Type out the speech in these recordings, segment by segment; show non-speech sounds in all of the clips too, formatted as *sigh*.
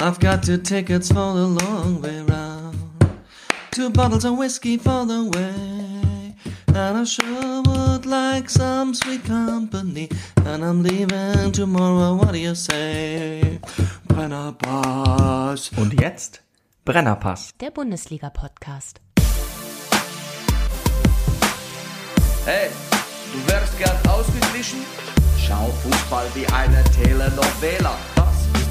I've got two tickets for the long way round. Two bottles of whiskey for the way. And I sure would like some sweet company. And I'm leaving tomorrow, what do you say? Brennerpass. Und jetzt Brennerpass. Der Bundesliga-Podcast. Hey, du wärst gern ausgeglichen? Schau Fußball wie eine Telenovela.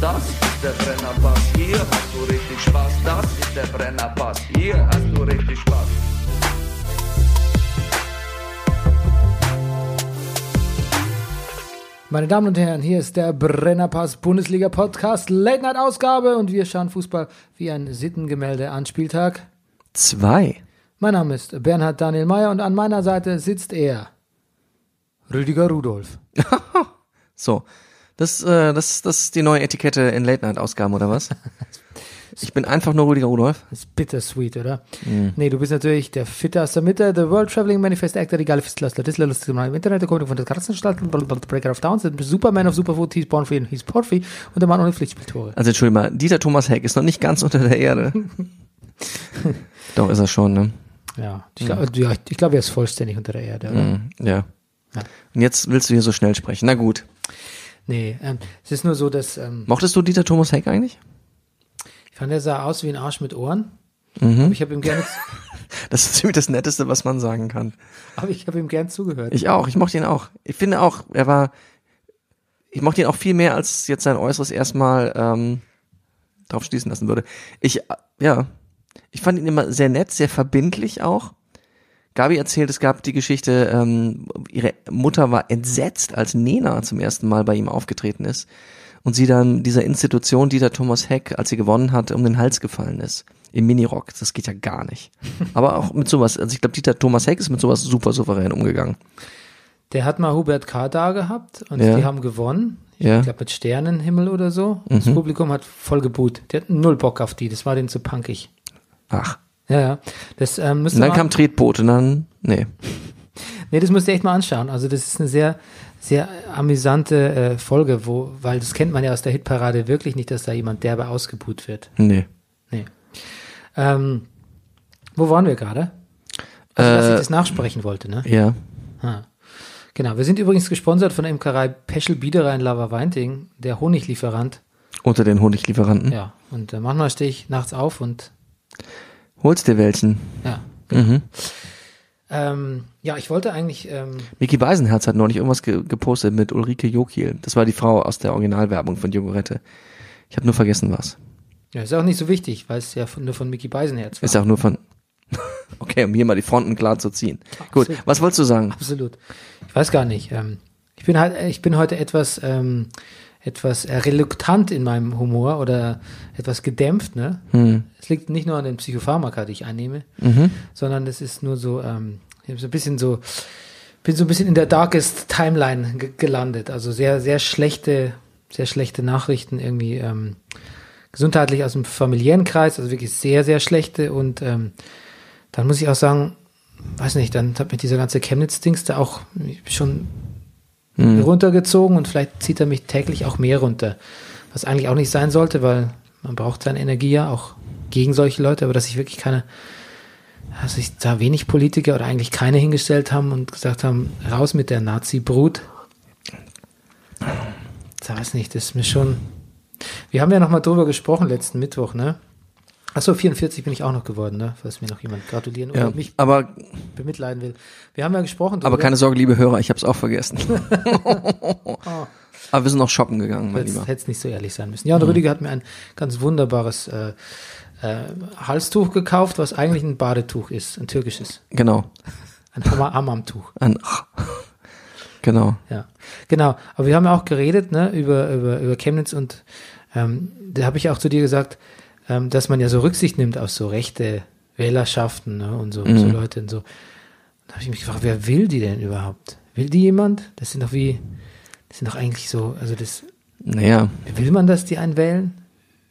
Das ist der Brennerpass, hier hast du richtig Spaß. Das ist der Brennerpass, hier hast du richtig Spaß. Meine Damen und Herren, hier ist der Brennerpass Bundesliga Podcast, Late Night Ausgabe und wir schauen Fußball wie ein Sittengemälde an Spieltag. Zwei. Mein Name ist Bernhard Daniel Mayer und an meiner Seite sitzt er, Rüdiger Rudolf. *laughs* So. Das, äh, das, das ist die neue Etikette in Late-Night-Ausgaben, oder was? *laughs* Ich bin einfach nur Rüdiger Rudolf. Das ist bittersweet, oder? Nee, du bist natürlich der Fitter aus der Mitte, der World Traveling Manifest Actor, die geile Fistler, das lustige Mann im Internet, der Komik von der Katzenanstalt, Breaker of Downs, der Superman of Superfood, he's born free he's Porphy und der Mann ohne Pflichtspieltore. Also entschuldige mal, Dieter Thomas Heck ist noch nicht ganz unter der Erde. *laughs* Doch, ist er schon, ne? Ja, ich glaube, ja, ich glaube, er ist vollständig unter der Erde, oder? Mhm, ja. Ja. Und jetzt willst du hier so schnell sprechen. Na gut. Nee, ähm, es ist nur so, dass ähm, Mochtest du Dieter Thomas Heck eigentlich? ich fand, er sah aus wie ein Arsch mit Ohren. Mhm. Aber ich habe ihm gerne, *laughs* Das ist ziemlich das Netteste, was man sagen kann. aber ich habe ihm gern zugehört. Ich auch, ich mochte ihn auch. Ich finde auch, er war, ich mochte ihn auch viel mehr, als jetzt sein Äußeres erstmal ähm, drauf schließen lassen würde. Ich, ja, ich fand ihn immer sehr nett, sehr verbindlich auch. Gabi erzählt, es gab die Geschichte, ähm, ihre Mutter war entsetzt, als Nena zum ersten Mal bei ihm aufgetreten ist und sie dann dieser Institution, Dieter Thomas Heck, als sie gewonnen hat, um den Hals gefallen ist. Im Minirock. Das geht ja gar nicht. *laughs* Aber auch mit sowas, also ich glaube, Dieter Thomas Heck ist mit sowas super souverän umgegangen. Der hat mal Hubert K. da gehabt und Ja. die haben gewonnen. Ich Ja. glaube mit Sternenhimmel oder so. Das Publikum hat voll geboot. Die hatten null Bock auf die. Das war denen zu punkig. Ach. Ja, ja. Das ähm, Und dann kam Tretboot und dann, nee. *laughs* nee, das müsst ihr echt mal anschauen. Also das ist eine sehr, sehr amüsante äh, Folge, wo, weil das kennt man ja aus der Hitparade wirklich nicht, dass da jemand derbe ausgebuht wird. Nee. Nee. Ähm, wo waren wir gerade? Also, dass ich Äh, das nachsprechen wollte, ne? Ja. Ah. Genau, wir sind übrigens gesponsert von der Imkerei Peschel Biederer in Lava Weinting, der Honiglieferant. Unter den Honiglieferanten. Ja, und äh, manchmal stehe ich nachts auf und Holst dir welchen. ja. Mhm. Ähm, ja, ich wollte eigentlich, ähm, Mickey Beisenherz hat neulich irgendwas ge gepostet mit Ulrike Jokiel. Das war die Frau aus der Originalwerbung von Jogurette. Ich habe nur vergessen was. ja, ist auch nicht so wichtig, weil es ja von, nur von Mickey Beisenherz war. Ist auch nur von. *laughs* okay, um hier mal die Fronten klar zu ziehen. Gut, Absolut. was wolltest du sagen? Absolut. Ich weiß gar nicht. Ähm, ich bin halt, ich bin heute etwas, ähm, etwas äh, reluctant in meinem Humor oder etwas gedämpft, ne? Hm. Es liegt nicht nur an den Psychopharmaka, die ich einnehme, Mhm. sondern es ist nur so, ähm, ich so ein bisschen so, bin so ein bisschen in der darkest Timeline ge gelandet. Also sehr, sehr schlechte, sehr schlechte Nachrichten irgendwie, ähm, gesundheitlich aus dem familiären Kreis, also wirklich sehr, sehr schlechte und ähm, dann muss ich auch sagen, weiß nicht, dann hat mich dieser ganze Chemnitz-Dings da auch schon Hm. runtergezogen und vielleicht zieht er mich täglich auch mehr runter. Was eigentlich auch nicht sein sollte, weil man braucht seine Energie ja auch gegen solche Leute, aber dass ich wirklich keine, dass sich da wenig Politiker oder eigentlich keine hingestellt haben und gesagt haben, raus mit der Nazi-Brut. Da weiß nicht, das ist mir schon. Wir haben ja noch mal drüber gesprochen letzten Mittwoch, ne? Achso, 44 bin ich auch noch geworden, ne? Falls mir noch jemand gratulieren oder Ja, mich aber, bemitleiden will. Wir haben ja gesprochen aber keine Sorge, liebe Hörer, ich habe es auch vergessen. *laughs* *laughs* Oh. aber wir sind noch shoppen gegangen, mein Hätte Lieber. es nicht so ehrlich sein müssen. Ja, und Rüdiger hat mir ein ganz wunderbares äh, äh, Halstuch gekauft, was eigentlich ein Badetuch ist, ein türkisches. Genau. Ein Hammam-Tuch. Ein, *laughs* genau. Ja, genau. Aber wir haben ja auch geredet ne, über, über, über Chemnitz und ähm, da habe ich auch zu dir gesagt, ähm, dass man ja so Rücksicht nimmt auf so rechte Wählerschaften ne, und so, so Leute und so. Da habe ich mich gefragt, wer will die denn überhaupt? Will die jemand? Das sind doch wie, das sind doch eigentlich so, also das, Naja, will man, dass die einen wählen?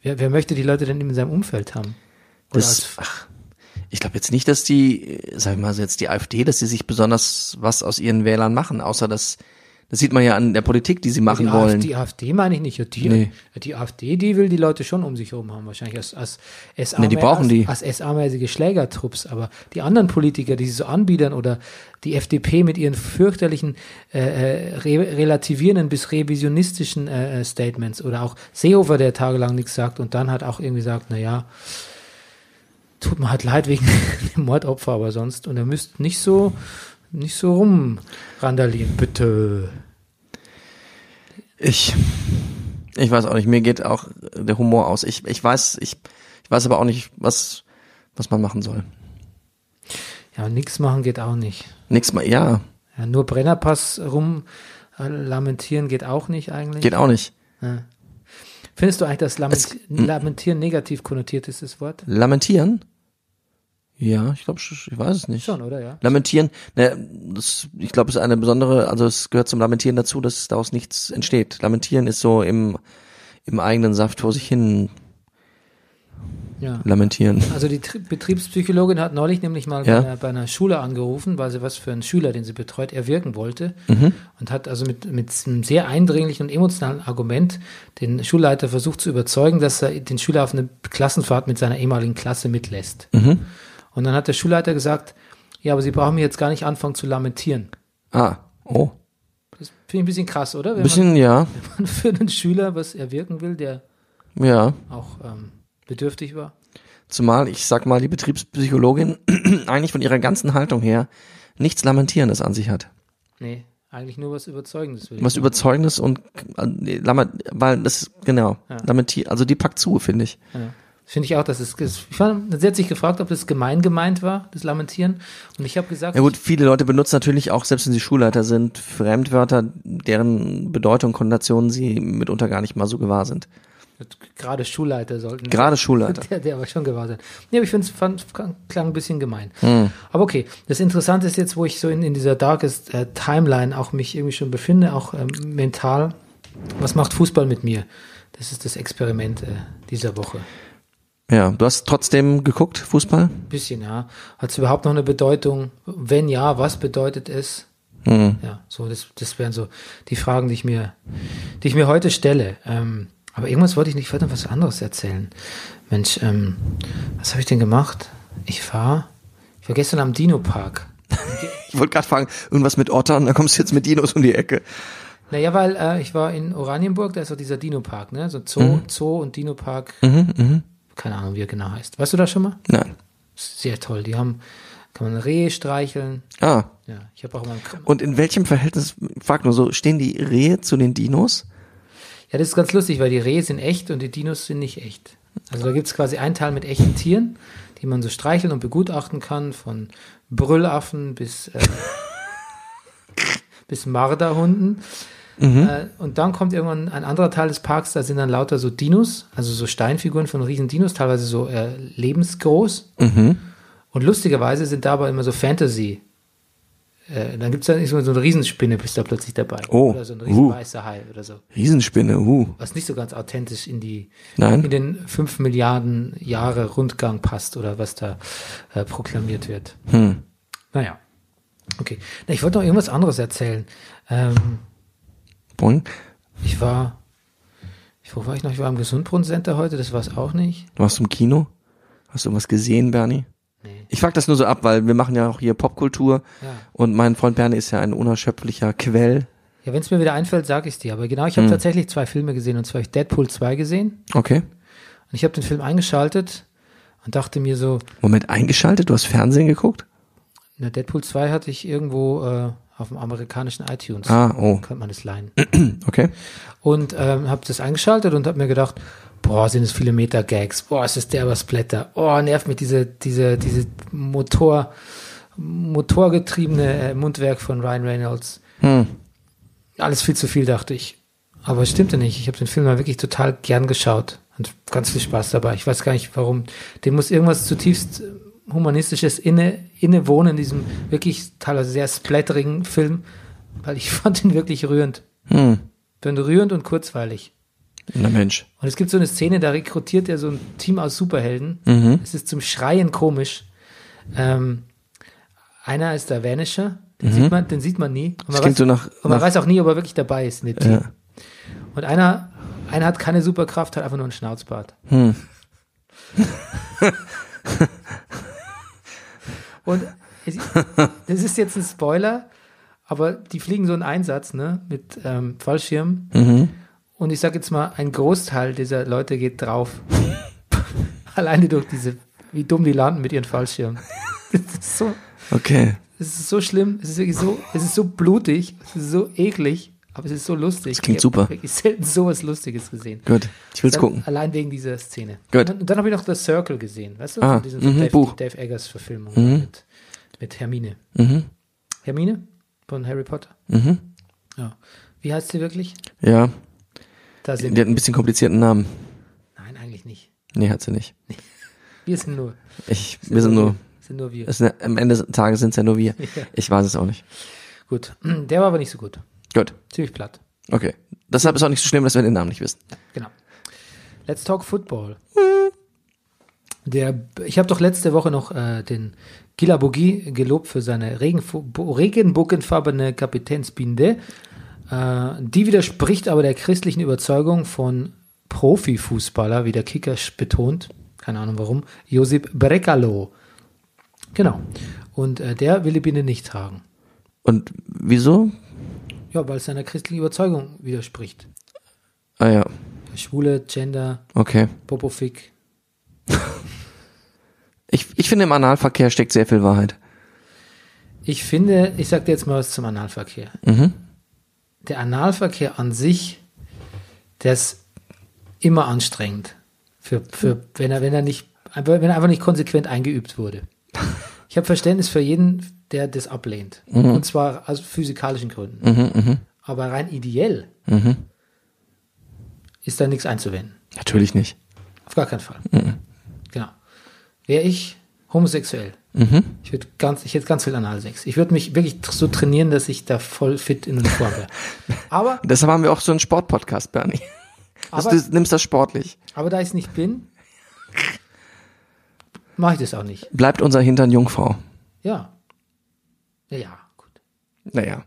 Wer, wer möchte die Leute denn in seinem Umfeld haben? Oder das, als- ach, ich glaube jetzt nicht, dass die, äh, sag ich mal, jetzt die AfD, dass sie sich besonders was aus ihren Wählern machen, außer dass, das sieht man ja an der Politik, die sie machen die wollen. AfD, die AfD meine ich nicht. Die, Nee. die AfD, die will die Leute schon um sich herum haben, wahrscheinlich als, als SA, Nee, die brauchen als, die. als SA-mäßige Schlägertrupps. Aber die anderen Politiker, die sie so anbiedern oder die FDP mit ihren fürchterlichen äh, äh, re relativierenden bis revisionistischen äh, äh, Statements oder auch Seehofer, der tagelang nichts sagt und dann hat auch irgendwie sagt, na ja, tut mir halt leid wegen *laughs* dem Mordopfer, aber sonst und er müsst nicht so nicht so rumrandalieren, bitte. Ich, ich weiß auch nicht, mir geht auch der Humor aus. Ich, ich weiß, ich, ich weiß aber auch nicht, was, was man machen soll. Ja, nichts machen geht auch nicht. Nix mal, ja, Ja, nur Brennerpass rum äh, lamentieren geht auch nicht eigentlich. geht auch nicht. Findest du eigentlich, dass Lament Es-. Lamentieren negativ konnotiert ist, das Wort? Lamentieren? Ja, ich glaube, ich weiß es nicht. Schon, oder? Ja. Lamentieren, ne, das, ich glaube, es ist eine besondere, also es gehört zum Lamentieren dazu, dass daraus nichts entsteht. Lamentieren ist so im, im eigenen Saft vor sich hin ja. lamentieren. Also die Tri Betriebspsychologin hat neulich nämlich mal Ja. bei, einer, bei einer Schule angerufen, weil sie was für einen Schüler, den sie betreut, erwirken wollte. Mhm. Und hat also mit, mit einem sehr eindringlichen und emotionalen Argument den Schulleiter versucht zu überzeugen, dass er den Schüler auf eine Klassenfahrt mit seiner ehemaligen Klasse mitlässt. Mhm. Und dann hat der Schulleiter gesagt, ja, aber Sie brauchen mir jetzt gar nicht anfangen zu lamentieren. Ah, oh. Das finde ich ein bisschen krass, oder? Wenn Bisschen, ja, *laughs* man für einen Schüler was erwirken will, der ja. auch ähm, bedürftig war. Zumal, ich sag mal, die Betriebspsychologin *clears throat* eigentlich von ihrer ganzen Haltung her nichts Lamentierendes an sich hat. Nee, eigentlich nur was Überzeugendes. Was sagen. Überzeugendes und, äh, weil das, ist- genau, Ja. lamentier, also die packt zu, finde ich. Ja. Finde ich auch, dass es, ich fand, sie hat sich gefragt, ob das gemein gemeint war, das Lamentieren. Und ich habe gesagt, Ja gut, viele Leute benutzen natürlich auch, selbst wenn sie Schulleiter sind, Fremdwörter, deren Bedeutung, Konnotationen sie mitunter gar nicht mal so gewahr sind. gerade Schulleiter sollten. Gerade Schulleiter. *laughs* Der, der aber schon gewahr sein. Nee, aber ich finde es klang ein bisschen gemein. Hm. Aber okay, das Interessante ist jetzt, wo ich so in, in dieser Darkest äh, Timeline auch mich irgendwie schon befinde, auch ähm, mental, was macht Fußball mit mir? Das ist das Experiment äh, dieser Woche. Ja, du hast trotzdem geguckt, Fußball? Bisschen, ja. Hat es überhaupt noch eine Bedeutung? Wenn ja, was bedeutet es? Hm. Ja, so, das, das wären so die Fragen, die ich mir, die ich mir heute stelle. Ähm, aber irgendwas wollte ich nicht, ich wollte noch was anderes erzählen. Mensch, ähm, was habe ich denn gemacht? Ich war, ich war gestern am Dino-Park. *laughs* Ich wollte gerade fragen, irgendwas mit Ottern, da kommst du jetzt mit Dinos um die Ecke. Naja, weil äh, ich war in Oranienburg, da ist auch dieser Dino-Park, ne? So Zoo, Zoo und Dino-Park. Mhm, mhm. Keine Ahnung, wie er genau heißt. Weißt du das schon mal? Nein. Sehr toll. Die haben, kann man Rehe streicheln. Ah, Ja, ich habe auch mal und in welchem Verhältnis, frag nur so, stehen die Rehe zu den Dinos? Ja, das ist ganz lustig, weil die Rehe sind echt und die Dinos sind nicht echt. Also da gibt's quasi einen Teil mit echten Tieren, die man so streicheln und begutachten kann, von Brüllaffen bis, äh, *laughs* bis Marderhunden. Äh, und dann kommt irgendwann ein anderer Teil des Parks, da sind dann lauter so Dinos, also so Steinfiguren von riesen Dinos, teilweise so äh, lebensgroß. Und lustigerweise sind dabei immer so Fantasy. Äh, dann gibt's da nicht so so eine Riesenspinne, bist da plötzlich dabei. Oh, Oder so ein riesen uh. weißer Hai oder so Riesenspinne, uh. was nicht so ganz authentisch in die Nein. in den fünf Milliarden Jahre Rundgang passt oder was da äh, proklamiert wird. Hm. Naja. Okay. Na, ich wollte noch irgendwas anderes erzählen. Ähm, Boing. ich war, ich, wo war ich noch? Ich war im Gesundbrunnen-Center heute, das war es auch nicht. Warst du im Kino? Hast du irgendwas gesehen, Bernie? Nee. Ich frag das nur so ab, weil wir machen ja auch hier Popkultur Ja. und mein Freund Bernie ist ja ein unerschöpflicher Quell Ja, wenn es mir wieder einfällt, sage ich es dir. Aber genau, ich habe tatsächlich zwei Filme gesehen. Und zwar habe ich Deadpool 2 gesehen. Okay. Und ich habe den Film eingeschaltet und dachte mir so, Moment, eingeschaltet? Du hast Fernsehen geguckt? na, Deadpool 2 hatte ich irgendwo äh, auf dem amerikanischen iTunes. Ah, oh. Kann man das leihen. *clears throat* Okay. Und ähm, habe das eingeschaltet und habe mir gedacht, boah, sind es viele Meta-Gags. Boah, ist das derber Splatter. Oh, nervt mich diese, diese, diese Motor, motorgetriebene äh, Mundwerk von Ryan Reynolds. Alles viel zu viel, dachte ich. Aber es stimmte nicht. Ich habe den Film mal wirklich total gern geschaut und ganz viel Spaß dabei. Ich weiß gar nicht, warum. Dem muss irgendwas zutiefst humanistisches inne, innewohnen in diesem wirklich teilweise sehr splatterigen Film, weil ich *laughs* fand ihn wirklich rührend. Hm. Rührend und kurzweilig. Na Mensch. Und es gibt so eine Szene, da rekrutiert er so ein Team aus Superhelden. Mhm. Es ist zum Schreien komisch. Ähm, einer ist der Vanisher, den, sieht, man, den sieht man nie. Und man, Mhm. weiß, so nach- und man weiß auch nie, ob er wirklich dabei ist in dem Team. Ja. Und einer, einer hat keine Superkraft, hat einfach nur einen Schnauzbart. Hm. *laughs* Und es, das ist jetzt ein Spoiler, aber die fliegen so einen Einsatz, ne, mit ähm, Fallschirm. Mhm. Und ich sag jetzt mal, ein Großteil dieser Leute geht drauf. *laughs* Alleine durch diese, wie dumm die landen mit ihren Fallschirmen. *laughs* So, Okay. es ist so schlimm, es ist wirklich so, es ist so blutig, es ist so eklig, aber es ist so lustig. Das klingt ich super. habe wirklich selten sowas Lustiges gesehen. Gut. Ich will's Dann- gucken. Allein wegen dieser Szene. Gut. Und dann, dann habe ich noch The Circle gesehen, weißt du? Ah, Von mhm, Dave, Buch. Dave Eggers Verfilmung Mhm. mit, mit Hermine. Mhm. Hermine von Harry Potter. Mhm. Ja. Wie heißt sie wirklich? Ja. Da sind Die hat einen bisschen komplizierten Namen. Nein, eigentlich nicht. Nee, hat sie nicht. Wir sind nur. Ich, wir sind nur, Sind nur wir. es sind, am Ende des Tages sind es ja nur wir. *laughs* Ja. Ich weiß es auch nicht. Gut. Der war aber nicht so gut. Gut. Ziemlich platt. Okay. Deshalb ist auch nicht so schlimm, dass wir den Namen nicht wissen. Genau. Let's talk Football. Der, ich habe doch letzte Woche noch äh, den Gila Bogi gelobt für seine regenbogenfarbene Kapitänsbinde. Äh, die widerspricht aber der christlichen Überzeugung von Profifußballer, wie der Kicker betont. Keine Ahnung warum. Josip Brekalo. Genau. Und äh, der will die Binde nicht tragen. Und wieso? Ja, weil es seiner christlichen Überzeugung widerspricht. Ah ja. Schwule, Gender, Okay. Popofik. *laughs* Ich, ich finde, im Analverkehr steckt sehr viel Wahrheit. Ich finde, ich sag dir jetzt mal was zum Analverkehr. Mhm. Der Analverkehr an sich, der ist immer anstrengend. Für, für, wenn er, wenn er nicht, wenn er einfach nicht konsequent eingeübt wurde. Ich habe Verständnis für jeden, der das ablehnt. Und zwar aus physikalischen Gründen. Mhm, Aber rein ideell ist da nichts einzuwenden. Natürlich nicht. Auf gar keinen Fall. Genau. Wäre ich homosexuell, ich würde ganz, ich hätte ganz viel Analsex. Ich würde mich wirklich so trainieren, dass ich da voll fit in Uniform wäre. *laughs* Aber, Deshalb haben wir auch so einen Sportpodcast, Bernie. Aber- du nimmst das sportlich. aber da ich es nicht bin, *laughs* mache ich das auch nicht. Bleibt unser Hintern Jungfrau. Ja. Ja, ja, gut. Naja.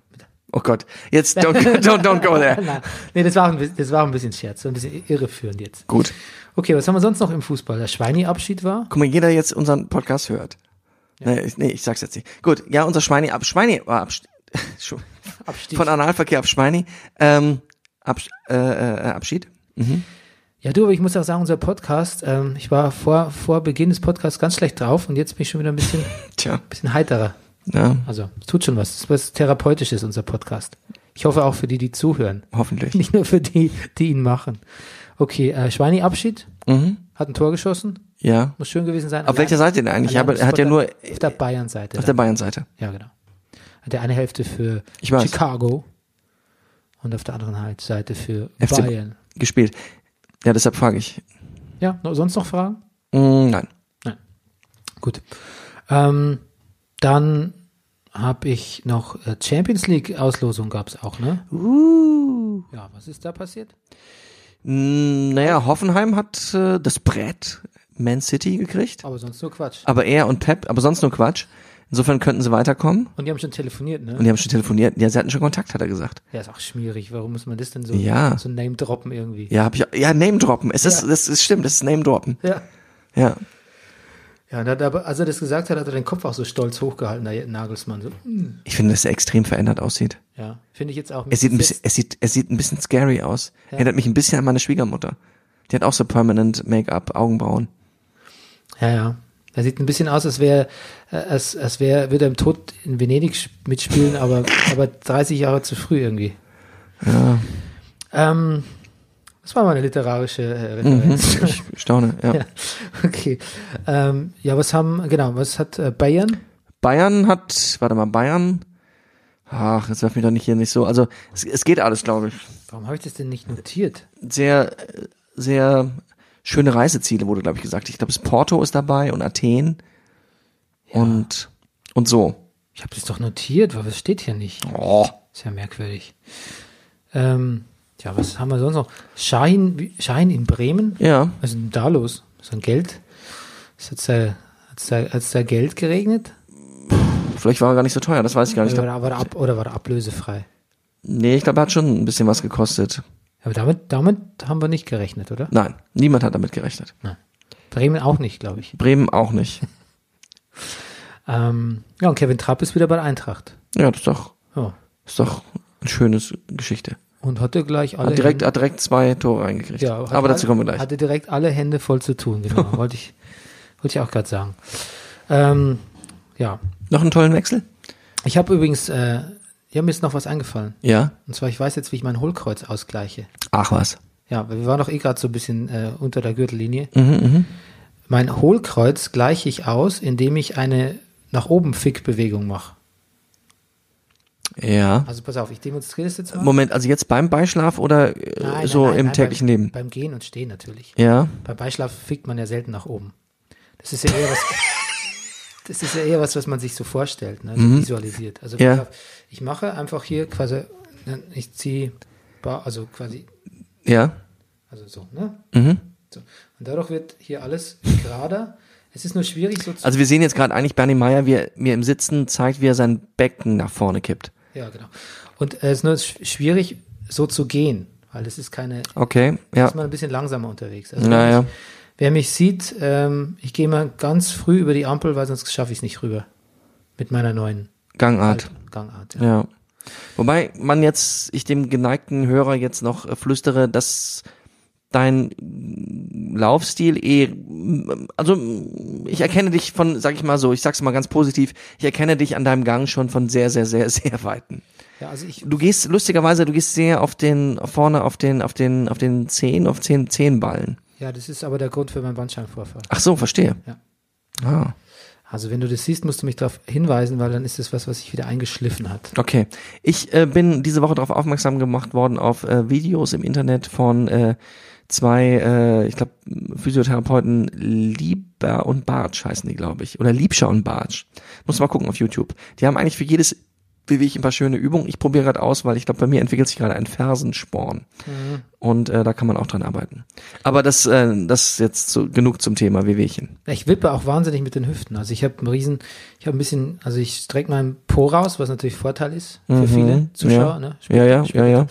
Oh Gott. Jetzt don't, *laughs* don't, don't go there. Nein, nee, das war, ein, bisschen- das war ein bisschen Scherz, so ein bisschen irreführend jetzt. Gut. Okay, was haben wir sonst noch im Fußball? Der Schweini-Abschied war? Guck mal, jeder jetzt unseren Podcast hört. Nee, ich, nee, ich sag's jetzt nicht. Gut, ja, unser Schweini ab Schweini war Absch *laughs* Schu- Abstieg. von Analverkehr auf Schweini. Ähm, Absch äh, äh, Abschied. Ja, du, aber ich muss auch sagen, unser Podcast, ähm, ich war vor, vor Beginn des Podcasts ganz schlecht drauf und jetzt bin ich schon wieder ein bisschen, *laughs* Tja. bisschen heiterer. Ja, Also, es tut schon was. Es ist was Therapeutisches, unser Podcast. Ich hoffe auch für die, die zuhören. hoffentlich. *laughs* Nicht nur für die, die ihn machen. Okay, äh, Schweini Abschied, Mhm. hat ein Tor geschossen, Ja. muss schön gewesen sein. Auf welcher Seite denn eigentlich? Ich habe, er hat ja nur Auf der Bayern-Seite. auf der dann. Bayern-Seite. Ja, genau. Hat der eine Hälfte für. Chicago und auf der anderen halt Seite für FC Bayern. gespielt. Ja, deshalb frage ich. Ja, sonst noch Fragen? Mm, nein. Gut. Ähm, dann habe ich noch äh, Champions League Auslosung gab es auch, ne? Uh. Ja, was ist da passiert? Mm, Naja, Hoffenheim hat äh, das Brett Man City gekriegt. Aber sonst nur Quatsch. Aber er und Pep, aber sonst nur Quatsch. Insofern könnten sie weiterkommen. Und die haben schon telefoniert, ne? Und die haben schon telefoniert. Ja, sie hatten schon Kontakt, hat er gesagt. Ja, ist auch schwierig. Warum muss man das denn so, Ja. so Name droppen irgendwie? Ja, hab ich, ja, Name droppen. Es ist, Ja. das ist stimmt, das ist Name droppen. Ja. Ja. Ja, aber, als er das gesagt hat, hat er den Kopf auch so stolz hochgehalten, der Nagelsmann. So, hm. Ich finde, dass er extrem verändert aussieht. Ja, finde ich jetzt auch. Es sieht ein bisschen, es sieht, es sieht ein bisschen scary aus. Erinnert mich ein bisschen an meine Schwiegermutter. Die hat auch so permanent Make-up, Augenbrauen. Ja, ja. Er sieht ein bisschen aus, als wäre, als, als wäre, würde er im Tod in Venedig mitspielen, aber, aber 30 Jahre zu früh irgendwie. Ja, Ähm, das war meine literarische äh, Referenz. ich staune, ja. *laughs* Ja. *laughs* Okay. Ähm, ja, was haben, genau, was hat äh, Bayern? Bayern hat, warte mal, Bayern, ach, jetzt werf mich doch nicht hier nicht so, also es, es geht alles, glaube ich. Warum habe ich das denn nicht notiert? Sehr, sehr schöne Reiseziele wurde, glaube ich, gesagt. Ich glaube, es Porto ist dabei und Athen und, und so. Ich habe das doch notiert, aber es steht hier nicht. Oh, Ist ja merkwürdig. Ähm, ja, was haben wir sonst noch? Schein, Schein in Bremen? ja, Was ist denn da los? So ein Geld? Ist jetzt da, da, da Geld geregnet? vielleicht war er gar nicht so teuer, das weiß ich gar nicht. Ich Oder war, er ab, oder war er ablösefrei? nee, ich glaube, er hat schon ein bisschen was gekostet. Aber damit, damit haben wir nicht gerechnet, oder? Nein, niemand hat damit gerechnet. Bremen auch nicht, glaube ich. Bremen auch nicht. *laughs* Ähm, ja, und Kevin Trapp ist wieder bei der Eintracht. Ja, das ist doch, Oh. ist doch eine schöne Geschichte. Und hatte gleich alle Hat direkt, Hände, hat direkt zwei Tore reingekriegt. ja, Aber dazu kommen wir gleich. Hatte direkt alle Hände voll zu tun, genau. *laughs* wollte ich, wollte ich auch gerade sagen. Ähm, ja. Noch einen tollen Wechsel? Ich habe übrigens, äh, ja, mir ist noch was eingefallen. Ja. Und zwar, ich weiß jetzt, wie ich mein Hohlkreuz ausgleiche. Ach was. Ja, wir waren doch eh gerade so ein bisschen äh, unter der Gürtellinie. Mhm, mhm. Mein Hohlkreuz gleiche ich aus, indem ich eine nach oben Fick-Bewegung mache. Ja. Also pass auf, ich demonstriere das jetzt mal. Moment, also jetzt beim Beischlaf oder äh, Nein, so nein, im nein, täglichen beim, Leben? Beim Gehen und Stehen natürlich. Ja. Beim Beischlaf fickt man ja selten nach oben. Das ist ja eher was, *laughs* das ist ja eher was, was man sich so vorstellt, ne? so visualisiert. Also Mhm. Ja. ich mache einfach hier quasi, ne, ich ziehe, also quasi, Ja. also so, ne? Mhm. So. Und dadurch wird hier alles gerader. Es ist nur schwierig so zu, Also wir sehen jetzt gerade eigentlich Bernie Meyer, wie er mir im Sitzen zeigt, wie er sein Becken nach vorne kippt. Ja genau. Und äh, es ist nur sch- schwierig so zu gehen, weil es ist keine, Okay, ja. ist man ein bisschen langsamer unterwegs. Also Naja. wer, mich, wer mich sieht, ähm, ich gehe mal ganz früh über die Ampel, weil sonst schaffe ich es nicht rüber. Mit meiner neuen Gangart. alten Gangart. Ja. Ja. Wobei man jetzt, ich dem geneigten Hörer jetzt noch äh, flüstere, dass dein Laufstil eh, also ich erkenne dich von, sag ich mal so, ich sag's mal ganz positiv, ich erkenne dich an deinem Gang schon von sehr, sehr, sehr, *laughs* sehr weiten. ja, also ich, Du gehst lustigerweise, du gehst sehr auf den vorne auf den auf den auf den Zehen, auf zehn Zehenballen. ja, das ist aber der Grund für meinen Bandscheibenvorfall. Ach so, verstehe. Ja. Ah, Also wenn du das siehst, musst du mich darauf hinweisen, weil dann ist das was, was sich wieder eingeschliffen hat. okay. Ich äh, bin diese Woche darauf aufmerksam gemacht worden auf äh, Videos im Internet von äh, zwei, äh, ich glaube, Physiotherapeuten Lieber und Bartsch heißen die, glaube ich. Oder Liebscher und Bartsch. Muss mal gucken auf YouTube. Die haben eigentlich für jedes bewege ein paar schöne Übungen. Ich probiere gerade aus, weil ich glaube, bei mir entwickelt sich gerade ein Fersensporn. Und äh, da kann man auch dran arbeiten. Aber das, äh, das ist jetzt so genug zum Thema Wehwehchen. Ich wippe auch wahnsinnig mit den Hüften. Also ich habe einen riesen, ich habe ein bisschen, also ich strecke meinen Po raus, was natürlich Vorteil ist für Mhm, viele Zuschauer. ja. Ne? Ja, ja, ja, ja.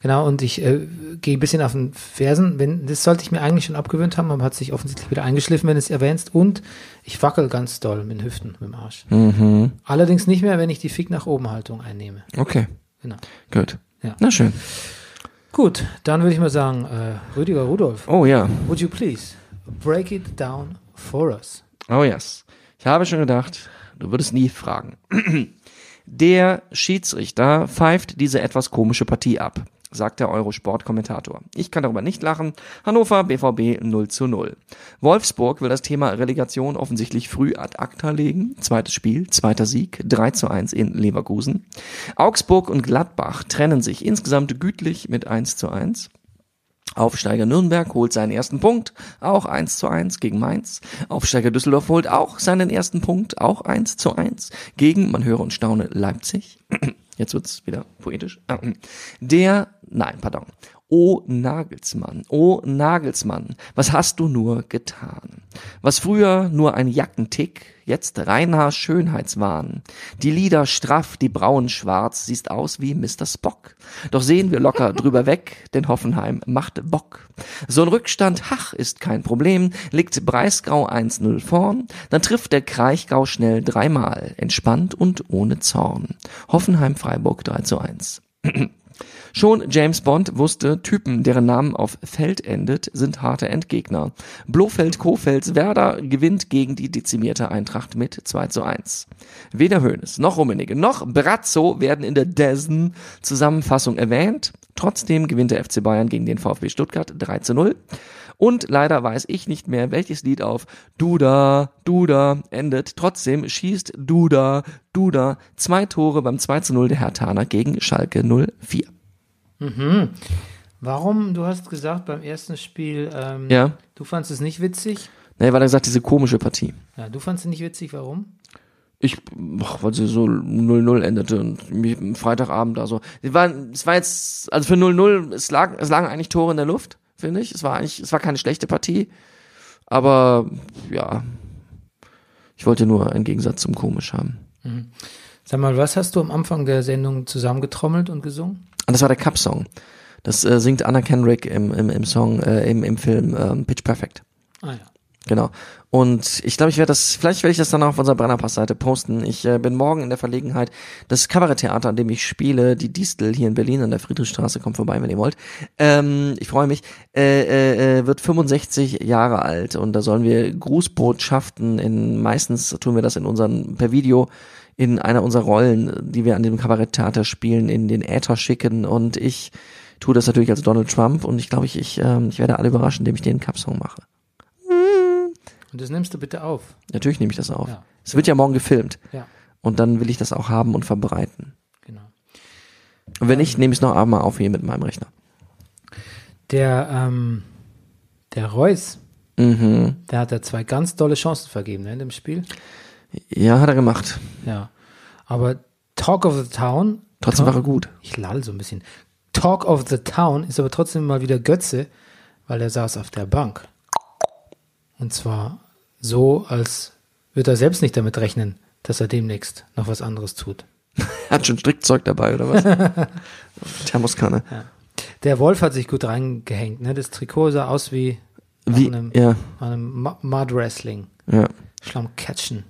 Genau, und ich äh, gehe ein bisschen auf den Fersen. Wenn, das sollte ich mir eigentlich schon abgewöhnt haben, aber hat sich offensichtlich wieder eingeschliffen, wenn du es erwähnst. Und ich wackel ganz doll mit den Hüften, mit dem Arsch. Mhm. Allerdings nicht mehr, wenn ich die Fick nach oben Haltung einnehme. Okay, Genau. gut. Ja. Na schön. Gut, dann würde ich mal sagen, äh, Rüdiger Rudolf, Oh ja, would you please break it down for us? oh yes. Ich habe schon gedacht, du würdest nie fragen. *clears throat* Der Schiedsrichter pfeift diese etwas komische Partie ab, sagt der Eurosport-Kommentator. Ich kann darüber nicht lachen. Hannover, BVB 0 zu 0. Wolfsburg will das Thema Relegation offensichtlich früh ad acta legen. Zweites Spiel, zweiter Sieg, 3 zu 1 in Leverkusen. Augsburg und Gladbach trennen sich insgesamt gütlich mit 1 zu 1. Aufsteiger Nürnberg holt seinen ersten Punkt, auch 1 zu 1 gegen Mainz. Aufsteiger Düsseldorf holt auch seinen ersten Punkt, auch 1 zu 1 gegen, man höre und staune, Leipzig. *clears throat* Jetzt wird's wieder poetisch. *clears throat* Der, nein, pardon. O Nagelsmann, O Nagelsmann, was hast du nur getan? Was früher nur ein Jackentick, jetzt reiner Schönheitswahn. Die Lieder straff, die Brauen schwarz, siehst aus wie Mr. Spock. Doch sehen wir locker *laughs* drüber weg, denn Hoffenheim macht Bock. So ein Rückstand, hach, ist kein Problem, liegt Breisgau 1-0 vorn, dann trifft der Kraichgau schnell dreimal, entspannt und ohne Zorn. Hoffenheim Freiburg 3 zu 1. *clears throat* Schon James Bond wusste, Typen, deren Namen auf Feld endet, sind harte Endgegner. Blofeld Kofels Werder gewinnt gegen die dezimierte Eintracht mit 2 zu 1. Weder Hoeneß noch Rummenigge noch Brazzo werden in der Dessen Zusammenfassung erwähnt. Trotzdem gewinnt der FC Bayern gegen den VfB Stuttgart 3 zu 0. Und leider weiß ich nicht mehr, welches Lied auf Duda, Duda endet. Trotzdem schießt Duda, Duda zwei Tore beim 2 zu 0 der Hertaner gegen Schalke 04. Warum, du hast gesagt beim ersten Spiel, ähm, Ja. du fandst es nicht witzig. Nee, weil er gesagt, diese komische Partie. Ja, du fandst es nicht witzig, warum? Ich, boah, weil sie so 0-0 endete und mich am Freitagabend da so. Es war, es war jetzt, also für 0-0, es lag, es lagen eigentlich Tore in der Luft, finde ich. Es war eigentlich, es war keine schlechte Partie. Aber, ja. Ich wollte nur einen Gegensatz zum Komisch haben. Sag mal, was hast du am Anfang der Sendung zusammengetrommelt und gesungen? Und das war der Cup-Song. Das äh, singt Anna Kendrick im, im, im Song, äh, im, im Film ähm, Pitch Perfect. Ah ja. Genau. Und ich glaube, ich werde das, vielleicht werde ich das dann auch auf unserer Brennerpass-Seite posten. Ich äh, bin morgen in der Verlegenheit, das Kabaretttheater, an dem ich spiele, die Distel hier in Berlin an der Friedrichstraße, kommt vorbei, wenn ihr wollt. Ähm, ich freue mich, äh, äh, äh, wird 65 Jahre alt und da sollen wir Grußbotschaften in, meistens tun wir das in unseren, per Video, in einer unserer Rollen, die wir an dem Kabaretttheater spielen, in den Äther schicken und ich tue das natürlich als Donald Trump und ich glaube, ich, ich, ähm, ich werde alle überraschen, indem ich den Cup-Song mache. Und das nimmst du bitte auf. Natürlich nehme ich das auf. Ja. Es wird ja morgen gefilmt. Ja, Und dann will ich das auch haben und verbreiten. genau. Und wenn nicht, nehme ich es noch einmal auf hier mit meinem Rechner. Der, ähm, der Reus, Mhm. der hat ja zwei ganz tolle Chancen vergeben ne, in dem Spiel. Ja, hat er gemacht. Ja. Aber Talk of the Town. Trotzdem war er gut. Ich lall so ein bisschen. Talk of the Town ist aber trotzdem mal wieder Götze, weil er saß auf der Bank. Und zwar so, als würde er selbst nicht damit rechnen, dass er demnächst noch was anderes tut. Er *laughs* hat schon Strickzeug dabei, oder was? *laughs* Thermoskanne. Der Wolf hat sich gut reingehängt. Ne? Das Trikot sah aus wie Wie, einem, ja, einem Mu- Mud Wrestling. ja. Schlammcatchen.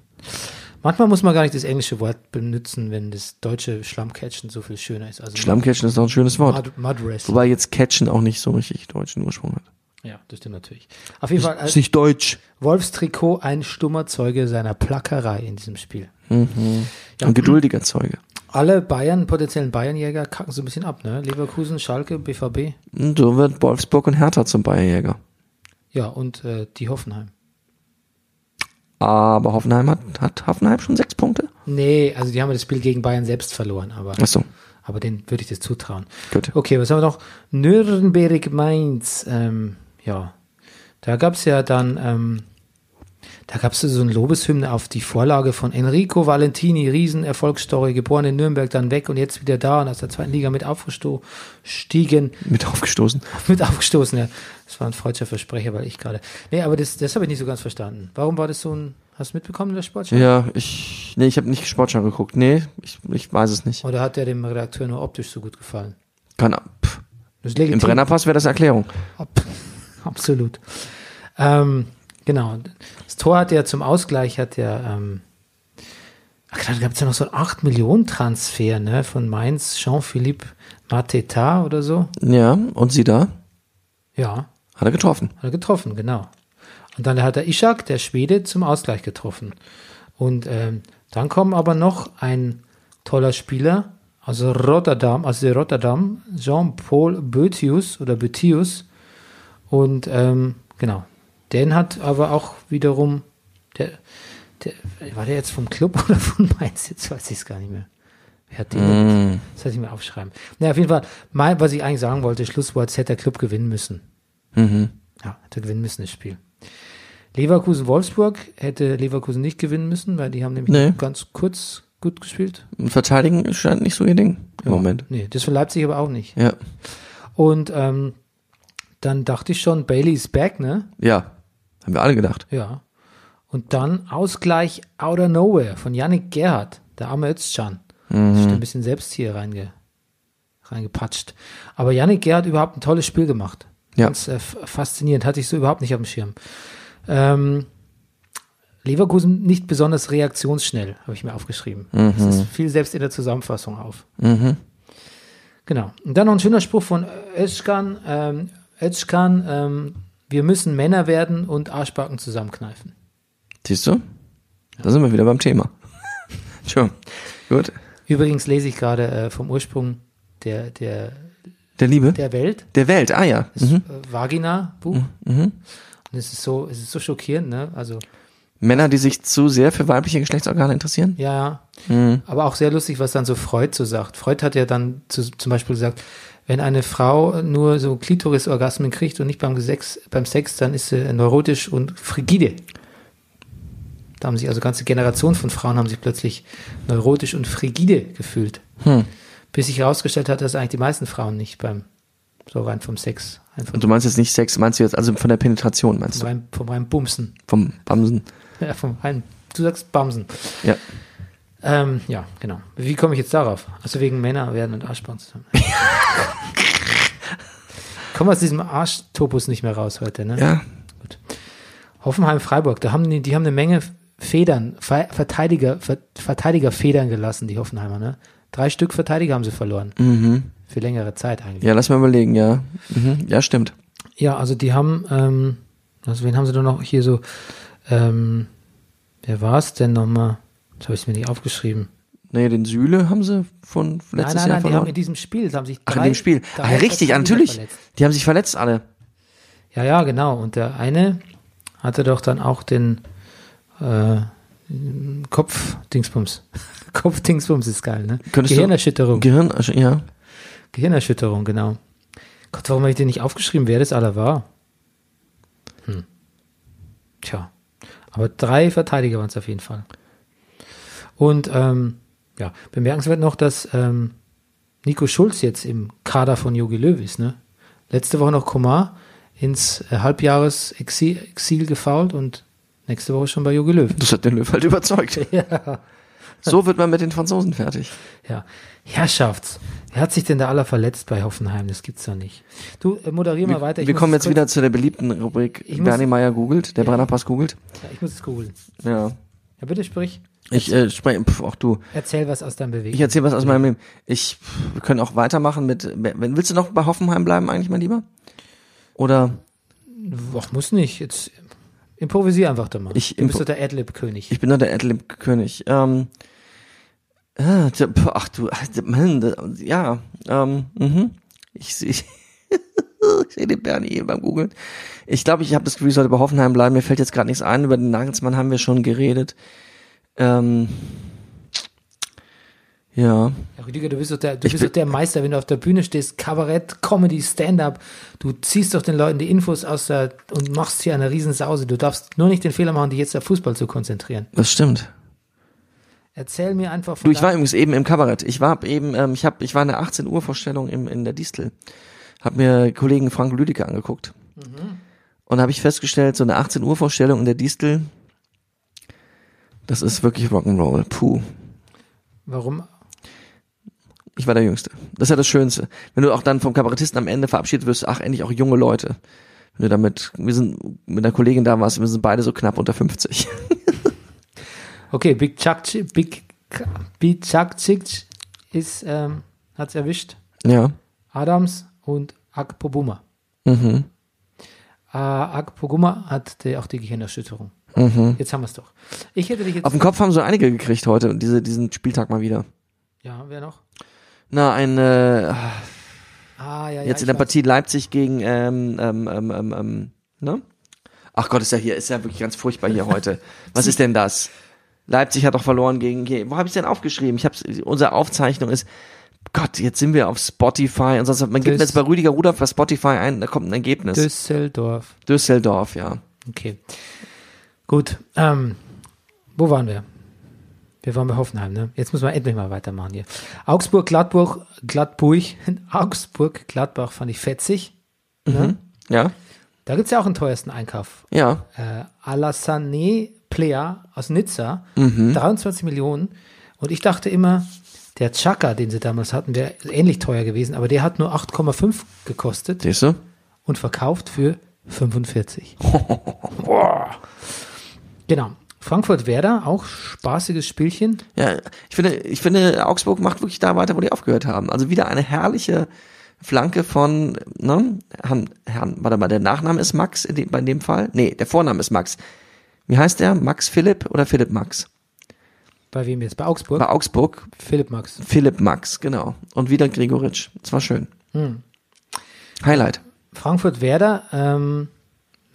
Manchmal muss man gar nicht das englische Wort benutzen, wenn das deutsche Schlammcatchen so viel schöner ist. Also Schlammcatchen ist doch ein schönes Wort. Mud, Mud. Wobei jetzt Catchen auch nicht so richtig deutschen Ursprung hat. Ja, das stimmt natürlich. Auf jeden Fall, Ist äh, nicht deutsch. Wolfs Trikot ein stummer Zeuge seiner Plackerei in diesem Spiel. Ein geduldiger Zeuge. Alle Bayern, potenziellen Bayernjäger kacken so ein bisschen ab, ne? Leverkusen, Schalke, BVB. Und so wird Wolfsburg und Hertha zum Bayernjäger. Ja, und äh, die Hoffenheim. Aber Hoffenheim hat, hat Hoffenheim schon sechs Punkte? Nee, also die haben ja das Spiel gegen Bayern selbst verloren, aber, Ach so, aber denen würde ich das zutrauen. gut. Okay, was haben wir noch? Nürnberg Mainz. Ähm, ja, da gab's ja dann, ähm, da gab's so eine Lobeshymne auf die Vorlage von Enrico Valentini, Riesenerfolgsstory, geboren in Nürnberg, dann weg und jetzt wieder da und aus der zweiten Liga mit aufgestiegen, Mit aufgestoßen. *laughs* mit aufgestoßen. Ja, das war ein freudscher Versprecher, weil ich gerade. Nee, aber das, das habe ich nicht so ganz verstanden. Warum war das so ein, hast du mitbekommen in der Sportschau? Ja, ich, nee, ich habe nicht Sportschau geguckt. Nee, ich, ich weiß es nicht. Oder hat der dem Redakteur nur optisch so gut gefallen? Kann, pff, Das ist Im. Brennerpass wäre das Erklärung. Ab, *laughs* absolut. Ähm, genau. Das Tor hat ja zum Ausgleich hat ja, ähm, ach, da gab es ja noch so einen 8 Millionen Transfer, ne, von Mainz, Jean-Philippe Mateta oder so. Ja, und sie da? Ja, Hat er getroffen. hat er getroffen, genau. Und dann hat er Ishak, der Schwede, zum Ausgleich getroffen. Und ähm, dann kommt aber noch ein toller Spieler aus Rotterdam, aus der Rotterdam, Jean-Paul Boetius oder Boetius. Und ähm, genau, den hat aber auch wiederum, der, der, war der jetzt vom Club *laughs* oder von Mainz? Jetzt weiß ich es gar nicht mehr. Wer hat den denn? Das hätte ich mir aufschreiben. Na, auf jeden Fall, mein, was ich eigentlich sagen wollte, Schlusswort, hätte der Club gewinnen müssen. Mhm. Ja, hätte gewinnen müssen, das Spiel. Leverkusen-Wolfsburg hätte Leverkusen nicht gewinnen müssen, weil die haben nämlich Nee. ganz kurz gut gespielt. Verteidigen scheint nicht so ihr Ding im Moment. Nee, das für Leipzig aber auch nicht. Ja. Und ähm, dann dachte ich schon, Bailey is back, ne? Ja, haben wir alle gedacht. Ja. Und dann Ausgleich out of nowhere von Yannick Gerhardt, der arme Özcan. Mhm. Ist ein bisschen selbst hier reinge, reingepatscht. Aber Yannick Gerhardt überhaupt ein tolles Spiel gemacht. Ja. Ganz äh, faszinierend, hatte ich so überhaupt nicht auf dem Schirm. Ähm, Leverkusen nicht besonders reaktionsschnell, habe ich mir aufgeschrieben. Das ist viel selbst in der Zusammenfassung auf. Mhm. Genau. Und dann noch ein schöner Spruch von Özcan. Ähm, Özcan, ähm, wir müssen Männer werden und Arschbacken zusammenkneifen. Siehst du? Da sind wir wieder beim Thema. *laughs* Schon. Gut. Übrigens lese ich gerade äh, vom Ursprung der, der, Der Liebe? der Welt, Der Welt, ah ja. das Mhm. äh, Vagina-Buch. Und es ist so, es ist so schockierend, ne? Also, Männer, die sich zu sehr für weibliche Geschlechtsorgane interessieren? ja, Mhm. aber auch sehr lustig, was dann so Freud so sagt. Freud hat ja dann zu, zum Beispiel gesagt, wenn eine Frau nur so Klitorisorgasmen kriegt und nicht beim Sex, beim Sex, dann ist sie neurotisch und frigide. Da haben sich also ganze Generationen von Frauen haben sich plötzlich neurotisch und frigide gefühlt. Hm. Bis sich herausgestellt hat, dass eigentlich die meisten Frauen nicht beim, so rein vom Sex, einfach Und du meinst jetzt nicht Sex, meinst du jetzt also von der Penetration, meinst vom du? rein, vom rein Bumsen. Vom Bamsen. *laughs* Ja, vom rein, du sagst Bamsen. Ja. Ähm, ja, genau. Wie komme ich jetzt darauf? Also wegen Männer werden und Arschbauen zusammen. *laughs* Kommen wir aus diesem Arschtopus nicht mehr raus heute, ne? Ja. Hoffenheim Freiburg, da haben die, die haben eine Menge Federn, Ver Verteidiger, Ver Verteidigerfedern gelassen, die Hoffenheimer, ne? Drei Stück Verteidiger haben sie verloren. Mhm. Für längere Zeit eigentlich. Ja, lass mal überlegen, ja. Mhm. Ja, stimmt. Ja, also die haben, ähm, also wen haben sie denn noch hier so, ähm, wer war es denn nochmal? Das habe ich mir nicht aufgeschrieben. Nee, den Sühle haben sie von letztes nein, nein, Jahr nein, die verloren. haben in diesem Spiel, haben sich Ach, drei, in dem Spiel. Ah, richtig, natürlich. verletzt. Die haben sich verletzt alle. Ja, ja, genau. Und der eine hatte doch dann auch den äh, Kopf-Dingsbums. *laughs* Kopf-Dingsbums ist geil, ne? Könntest Gehirnerschütterung. Gehirn, also, ja. Gehirnerschütterung, genau. Gott, warum habe ich dir nicht aufgeschrieben, wer das aller war? Hm. Tja. Aber drei Verteidiger waren es auf jeden Fall. Und ähm, ja, bemerkenswert noch, dass ähm, Nico Schulz jetzt im Kader von Jogi Löw ist. Ne? Letzte Woche noch Komar ins äh, Halbjahres-Exil Exil gefault und nächste Woche schon bei Jogi Löw. Das hat den Löw halt überzeugt. *laughs* Ja. So wird man mit den Franzosen fertig. Ja. Herrschafts. Wer hat sich denn da aller verletzt bei Hoffenheim? Das gibt's doch nicht. Du, äh, moderier mal Wir, weiter. Ich wir kommen jetzt wieder zu der beliebten Rubrik Bernie Meyer googelt, der Brennerpass googelt. Ja, ich muss es googeln. Ja. Ja, bitte sprich. Ich äh, spreche, auch du. Erzähl was aus deinem Bewegung. Ich erzähle was aus meinem Leben. Ich, wir können auch weitermachen mit, wenn, willst du noch bei Hoffenheim bleiben eigentlich, mein Lieber? Oder, Ach, muss nicht. Jetzt improvisier einfach da mal. Ich du bist doch der Adlib-König. ich bin doch der Adlib-König. Ähm, ah, pf, ach du, ach, Mann, ja, ähm, mhm. Ich sehe, *laughs* ich sehe den Bernie eben beim Googeln. Ich glaube, ich habe das Gefühl, ich sollte bei Hoffenheim bleiben. Mir fällt jetzt gerade nichts ein. Über den Nagelsmann haben wir schon geredet. Ähm, ja. Ja, Rüdiger, du bist doch der, du Ich bist doch der Meister, wenn du auf der Bühne stehst, Kabarett, Comedy, Stand-up. Du ziehst doch den Leuten die Infos aus der und machst hier eine Riesensause. Du darfst nur nicht den Fehler machen, dich jetzt auf Fußball zu konzentrieren. Das stimmt. Erzähl mir einfach von Du, ich war übrigens eben im Kabarett. Ich war eben, ähm, ich habe, ich war in der 18 Uhr Vorstellung im, in der Distel. Hab mir Kollegen Frank Lüdecke angeguckt. Und habe ich festgestellt, so eine 18 Uhr Vorstellung in der Distel, das ist wirklich Rock'n'Roll. Puh. Warum? Ich war der Jüngste. Das ist ja das Schönste. Wenn du auch dann vom Kabarettisten am Ende verabschiedet wirst, ach, endlich auch junge Leute. Wenn du damit, wir sind mit einer Kollegin da warst, wir sind beide so knapp unter 50. *laughs* Okay, Big Chuck, Big, Big Chuck Chick ist, ähm, hat's erwischt. ja. Adams und Akpobuma. Mhm. Äh, Akpoguma hat die, auch die Gehirnerschütterung. Mhm. Jetzt haben wir es doch. Ich hätte dich jetzt. Auf den Kopf haben so einige gekriegt heute, diese, diesen Spieltag mal wieder. Ja, wer noch? Na, ein, äh, Ah, ja, ja. Jetzt in der weiß. Partie Leipzig gegen, ähm, ähm, ähm, ähm, ähm, ne? Ach Gott, ist ja hier, ist ja wirklich ganz furchtbar hier heute. *laughs* Was ist denn das? Leipzig hat doch verloren gegen, hier, wo habe ich denn aufgeschrieben? Ich hab's, unsere Aufzeichnung ist, Gott, jetzt sind wir auf Spotify und sonst, man gibt Düs- jetzt bei Rüdiger Rudolph bei Spotify ein, da kommt ein Ergebnis. Düsseldorf. Düsseldorf, ja. Okay. Gut. Ähm, wo waren wir? Wir waren bei Hoffenheim, ne? Jetzt müssen wir endlich mal weitermachen hier. Augsburg, Gladburg, Gladburg, *laughs* Augsburg, Gladbach fand ich fetzig. Ne? Ja, Da gibt's ja auch einen teuersten Einkauf. ja. Äh, Alassane Plea aus Nizza, Mhm. 23 Millionen. Und ich dachte immer, der Chaka, den sie damals hatten, wäre ähnlich teuer gewesen, aber der hat nur 8,5 gekostet Siehst du? und verkauft für 45. *laughs* genau. Frankfurt-Werder, auch spaßiges Spielchen. Ja, ich finde, ich finde, Augsburg macht wirklich da weiter, wo die aufgehört haben. Also wieder eine herrliche Flanke von, ne, Herrn, Herrn, warte mal, der Nachname ist Max in dem, bei dem Fall? Nee, der Vorname ist Max. Wie heißt der? Max Philipp oder Philipp Max? Bei wem jetzt? Bei Augsburg? Bei Augsburg Philipp Max. Philipp Max, genau. Und wieder Gregoritsch. Das war schön. Hm. Highlight. Frankfurt-Werder, ähm,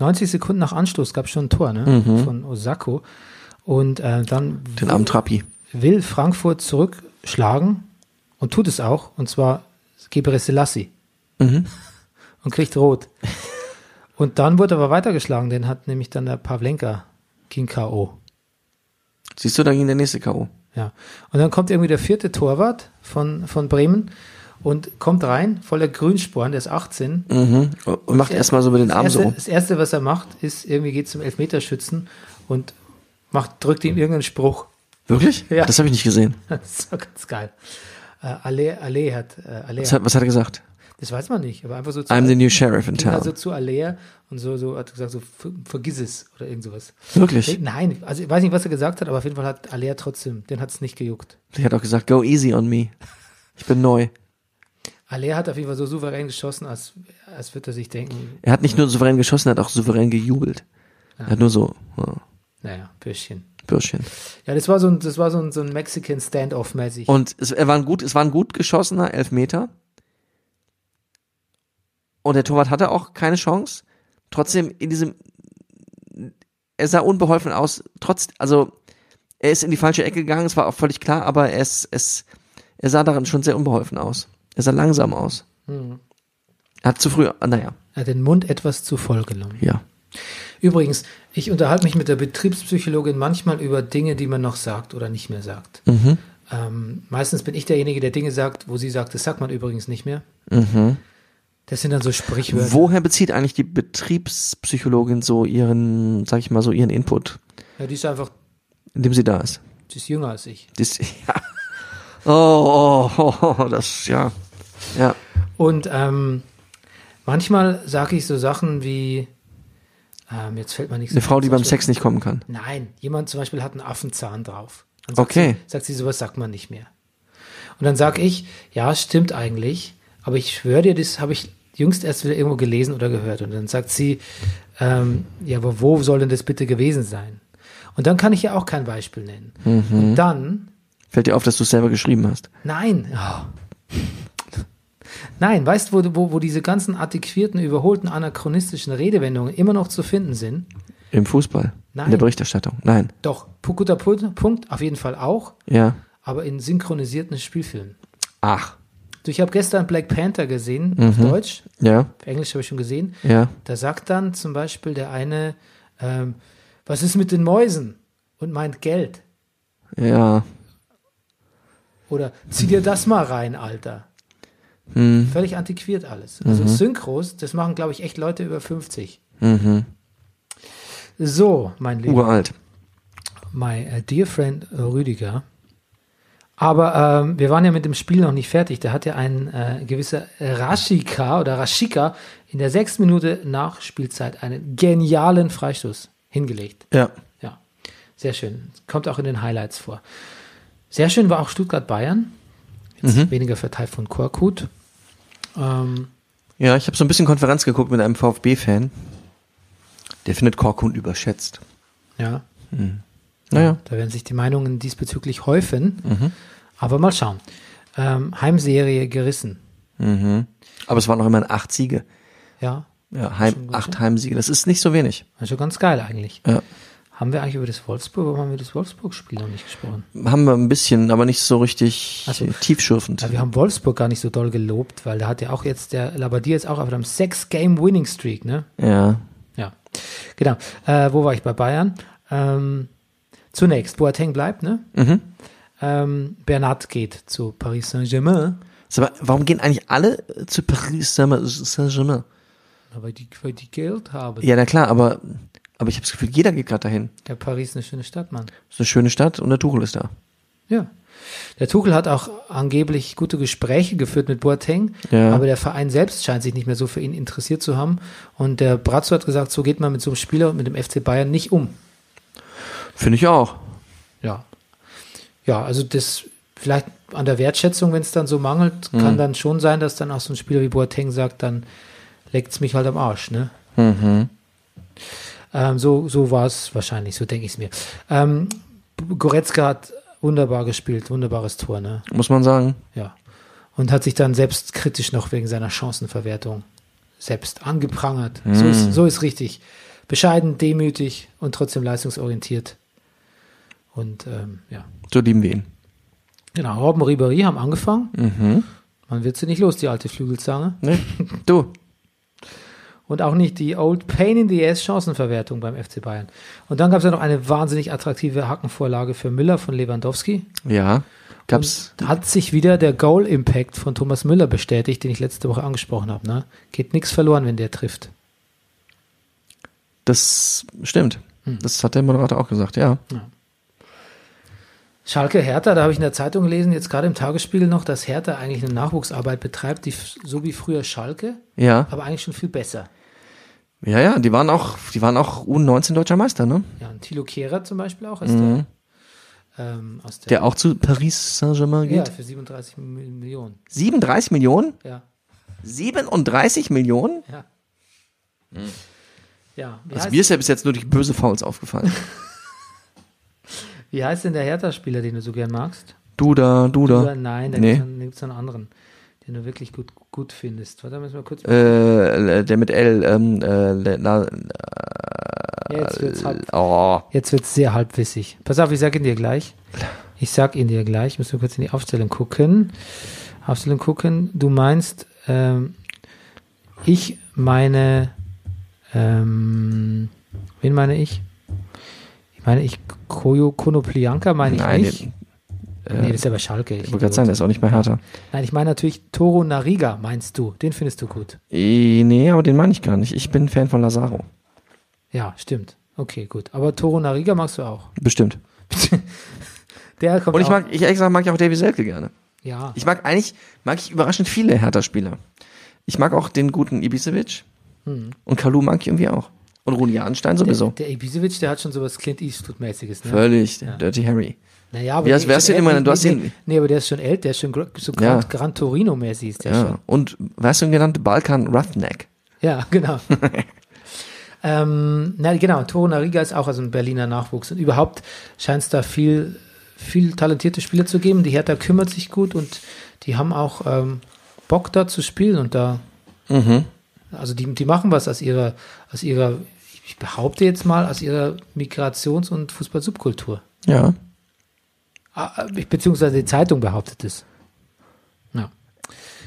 90 Sekunden nach Anstoß gab es schon ein Tor, ne? Von Osako. Und äh, dann Den armen Trappi. will Frankfurt zurückschlagen und tut es auch, und zwar Gebre Selassie. Mhm. Und kriegt rot. Und dann wurde aber weitergeschlagen, den hat nämlich dann der Pavlenka ging K.O. Siehst du, da ging der nächste K.O. Ja. Und dann kommt irgendwie der vierte Torwart von, von Bremen und kommt rein, voller Grünsporn, der ist 18. Mhm. Und macht erstmal so mit den Armen so. das erste, was er macht, ist irgendwie geht zum Elfmeterschützen und macht, drückt ihm irgendeinen Spruch. Wirklich? *laughs* Ja. Das habe ich nicht gesehen. *laughs* Das war ganz geil. Äh, Ale, Ale hat, äh, Ale Was hat, was hat er gesagt? das weiß man nicht, aber einfach so zu, I'm the new sheriff in also town. zu Alea und so, so hat gesagt, so ver- vergiss es oder irgend sowas. Wirklich? Nein, also ich weiß nicht, was er gesagt hat, aber auf jeden Fall hat Alea trotzdem, den hat es nicht gejuckt. Der hat auch gesagt, go easy on me. Ich bin neu. Alea hat auf jeden Fall so souverän geschossen, als, als würde er sich denken, Er hat nicht nur souverän geschossen, er hat auch souverän gejubelt. Er hat nur so, oh, naja, Bürschchen. Bürschchen. Ja, das war so ein, das war so ein, so ein Mexican Standoff-mäßig. Und es, er war ein gut, es war ein gut geschossener Elfmeter. Und der Torwart hatte auch keine Chance. Trotzdem in diesem, er sah unbeholfen aus. Trotz, also er ist in die falsche Ecke gegangen. Es war auch völlig klar, aber er ist, es, er sah darin schon sehr unbeholfen aus. Er sah langsam aus. Mhm. Er hat zu früh, ah, naja, Er hat den Mund etwas zu voll genommen. ja. Übrigens, ich unterhalte mich mit der Betriebspsychologin manchmal über Dinge, die man noch sagt oder nicht mehr sagt. Mhm. Ähm, meistens bin ich derjenige, der Dinge sagt, wo sie sagt, das sagt man übrigens nicht mehr. Mhm. Das sind dann so Sprichwörter. Woher bezieht eigentlich die Betriebspsychologin so ihren, sag ich mal, so ihren Input, Ja, die ist einfach, indem sie da ist? die ist jünger als ich. Das, *laughs* ja. Oh, oh, oh, oh, das, ja. Ja. Und ähm, manchmal sage ich so Sachen wie, ähm, jetzt fällt mir nichts Eine Frau, die beim Beispiel- Sex nicht kommen kann. Nein, jemand zum Beispiel hat einen Affenzahn drauf. Dann sagt Okay. Sie, sagt sie, sowas sagt man nicht mehr. Und dann sage ich, ja, stimmt eigentlich, aber ich schwöre dir, das habe ich jüngst erst wieder irgendwo gelesen oder gehört. Und dann sagt sie, ähm, ja, aber wo soll denn das bitte gewesen sein? Und dann kann ich ja auch kein Beispiel nennen. Mhm. Und dann, Fällt dir auf, dass du es selber geschrieben hast. nein, oh. Nein, weißt du, wo, wo, wo diese ganzen antiquierten, überholten, anachronistischen Redewendungen immer noch zu finden sind? Im Fußball. Nein. In der Berichterstattung. Nein. Doch, guter Punkt, auf jeden Fall auch, Ja. aber in synchronisierten Spielfilmen. Ach. Du, Ich habe gestern Black Panther gesehen, auf Deutsch. Ja. Auf Englisch habe ich schon gesehen. Ja. Da sagt dann zum Beispiel der eine, ähm, was ist mit den Mäusen? Und meint Geld. Ja. Oder zieh dir das mal rein, Alter. Hm. Völlig antiquiert alles. Also Synchros, das machen, glaube ich, echt Leute über 50. Mhm. So, mein Lieber. Uralt. my uh, dear friend uh, Rüdiger. Aber ähm, wir waren ja mit dem Spiel noch nicht fertig. Da hat ja ein äh, gewisser Rashika oder Rashika in der sechsten Minute nach Spielzeit einen genialen Freistoß hingelegt. Ja. Ja, sehr schön. Kommt auch in den Highlights vor. Sehr schön war auch Stuttgart-Bayern. Jetzt weniger für Taifun Korkut. Ähm, Ja, ich habe so ein bisschen Konferenz geguckt mit einem VfB-Fan. Der findet Korkut überschätzt. ja, Naja. Da werden sich die Meinungen diesbezüglich häufen. Aber mal schauen. Ähm, Heimserie gerissen. Mhm. Aber es waren noch immerhin acht Siege. Ja, Ja, Heim, acht ne? Heimsiege. Das ist nicht so wenig. also ganz geil eigentlich. Ja. Haben wir eigentlich über das Wolfsburg, warum haben wir das Wolfsburg-Spiel noch nicht gesprochen? Haben wir ein bisschen, aber nicht so richtig Ach so. tiefschürfend. Ja, wir haben Wolfsburg gar nicht so doll gelobt, weil da hat ja auch jetzt der Labadier jetzt auch auf einem Sechs-Game-Winning-Streak, ne? Ja. Ja, genau. Äh, wo war ich bei Bayern? Ähm, Zunächst, Boateng bleibt, ne? Mhm. Ähm, Bernat geht zu Paris Saint-Germain. Warum gehen eigentlich alle zu Paris Saint-Germain? Weil die, weil die Geld haben. Ja, na klar, aber, aber ich habe das Gefühl, jeder geht gerade dahin. Ja, Paris ist eine schöne Stadt, Mann. ist eine schöne Stadt und der Tuchel ist da. Ja. Der Tuchel hat auch angeblich gute Gespräche geführt mit Boateng, Ja. aber der Verein selbst scheint sich nicht mehr so für ihn interessiert zu haben. Und der Brazzo hat gesagt, so geht man mit so einem Spieler, mit dem FC Bayern nicht um. Finde ich auch. Ja. Ja, also das vielleicht an der Wertschätzung, wenn es dann so mangelt, Mhm. kann dann schon sein, dass dann auch so ein Spieler wie Boateng sagt, dann leckt's mich halt am Arsch, ne? Mhm. Ähm, so so war es wahrscheinlich, so denke ich es mir. Ähm, Goretzka hat wunderbar gespielt, wunderbares Tor, ne? Muss man sagen. Ja. Und hat sich dann selbst kritisch noch wegen seiner Chancenverwertung selbst angeprangert. So, ist, so ist richtig. Bescheiden, demütig und trotzdem leistungsorientiert. Und ähm, ja. So lieben wir ihn. Genau, Robben Ribéry haben angefangen. Mhm. Man wird sie nicht los, die alte Flügelzange. Nee. Du. *laughs* Und auch nicht die Old Pain in the Ass Chancenverwertung beim FC Bayern. Und dann gab es ja noch eine wahnsinnig attraktive Hackenvorlage für Müller von Lewandowski. Ja. Gab's. Da hat sich wieder der Goal Impact von Thomas Müller bestätigt, den ich letzte Woche angesprochen habe. Ne? Geht nichts verloren, wenn der trifft. Das stimmt. Hm. Das hat der Moderator auch gesagt, ja. Schalke Hertha, da habe ich in der Zeitung gelesen, jetzt gerade im Tagesspiegel noch, dass Hertha eigentlich eine Nachwuchsarbeit betreibt, die so wie früher Schalke, Ja. aber eigentlich schon viel besser. Ja, ja, die waren auch, die waren auch U19 deutscher Meister, ne? Ja, und Thilo Kehrer zum Beispiel auch, aus, Mhm. der, ähm, aus der, Der auch zu Paris Saint-Germain ja, geht. für 37 Mi- Millionen. 37 Millionen? Ja, 37 Millionen? ja. Ja, wie, Also mir ist ja bis jetzt nur durch böse Fouls aufgefallen. *laughs* wie heißt denn der Hertha-Spieler, den du so gern magst? Duda, Duda. Oder nein, da Nee. gibt es einen anderen, den du wirklich gut, gut findest. Warte, müssen wir kurz. Äh, der mit L, ähm, äh, na, ja, jetzt wird's halb, oh, jetzt wird's sehr halbwissig. Pass auf, ich sag ihn dir gleich. Ich sag ihn dir gleich. Ich muss nur kurz in die Aufstellung gucken. Aufstellung gucken. Du meinst, ähm, ich meine, ähm, wen meine ich? Ich meine ich Koyo Konoplianka, meine ich nein, nicht. äh, nee, das ist ja bei Schalke. ich wollte gerade sagen, der ist auch nicht bei Hertha. Nein, ich meine natürlich Toro Nariga, meinst du. Den findest du gut. Eh, Nee, aber den meine ich gar nicht. Ich bin Fan von Lazaro. Ja, stimmt. Okay, gut. Aber Toro Nariga magst du auch. Bestimmt. *laughs* Der kommt Und ich auch. mag, ich ehrlich gesagt mag ich auch Davy Selke gerne. ja, Ich mag eigentlich, mag ich überraschend viele Hertha-Spieler. Ich mag auch den guten Ibisevic. Und Kalu mag ich irgendwie auch. Und Rudi Jahnstein sowieso. Der, der Ibisevic, der hat schon sowas Clint Eastwood-mäßiges, ne? Völlig. Dirty Harry. Naja, aber Wie der hast du immer- du hast nee, ihn- nee, aber der ist schon älter, der ist schon so Ja. Gran, Gran Torino-mäßig ist der Ja. schon. Und, weißt du ihn genannt? Balkan Roughneck. Ja, genau. *laughs* ähm, na, genau, Toro Nariga ist auch also ein Berliner Nachwuchs. Und überhaupt scheint es da viel, viel talentierte Spieler zu geben. Die Hertha kümmert sich gut und die haben auch ähm, Bock da zu spielen und da, Mhm. Also die, die machen was aus ihrer, aus ihrer, ich behaupte jetzt mal, aus ihrer Migrations- und Fußball-Subkultur. Ja. Ah, Beziehungsweise die Zeitung behauptet es. Ja.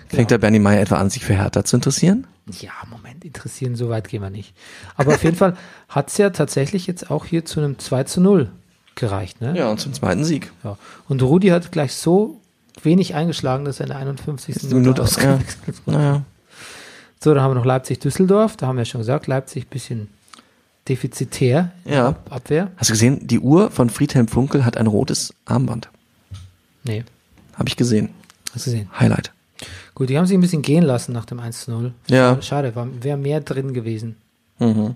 Fängt der Bernie Meyer etwa an, sich für Hertha zu interessieren? Ja, Moment, interessieren, so weit gehen wir nicht. Aber auf jeden Fall hat es ja tatsächlich jetzt auch hier zu einem 2 zu 0 gereicht. Ne? Ja, und zum zweiten Sieg. Ja. Und Rudi hat gleich so wenig eingeschlagen, dass er in der 51. Ist die Minute ausgewechselt wurde. Naja. So, dann haben wir noch Leipzig-Düsseldorf. Da haben wir schon gesagt, Leipzig bisschen defizitär in Ja. Ab Abwehr. Hast du gesehen, die Uhr von Friedhelm Funkel hat ein rotes Armband. Nee, Habe ich gesehen. hast du gesehen. Highlight. Gut, die haben sich ein bisschen gehen lassen nach dem 1 zu 0. Ja. Schade, wäre mehr drin gewesen. Mhm.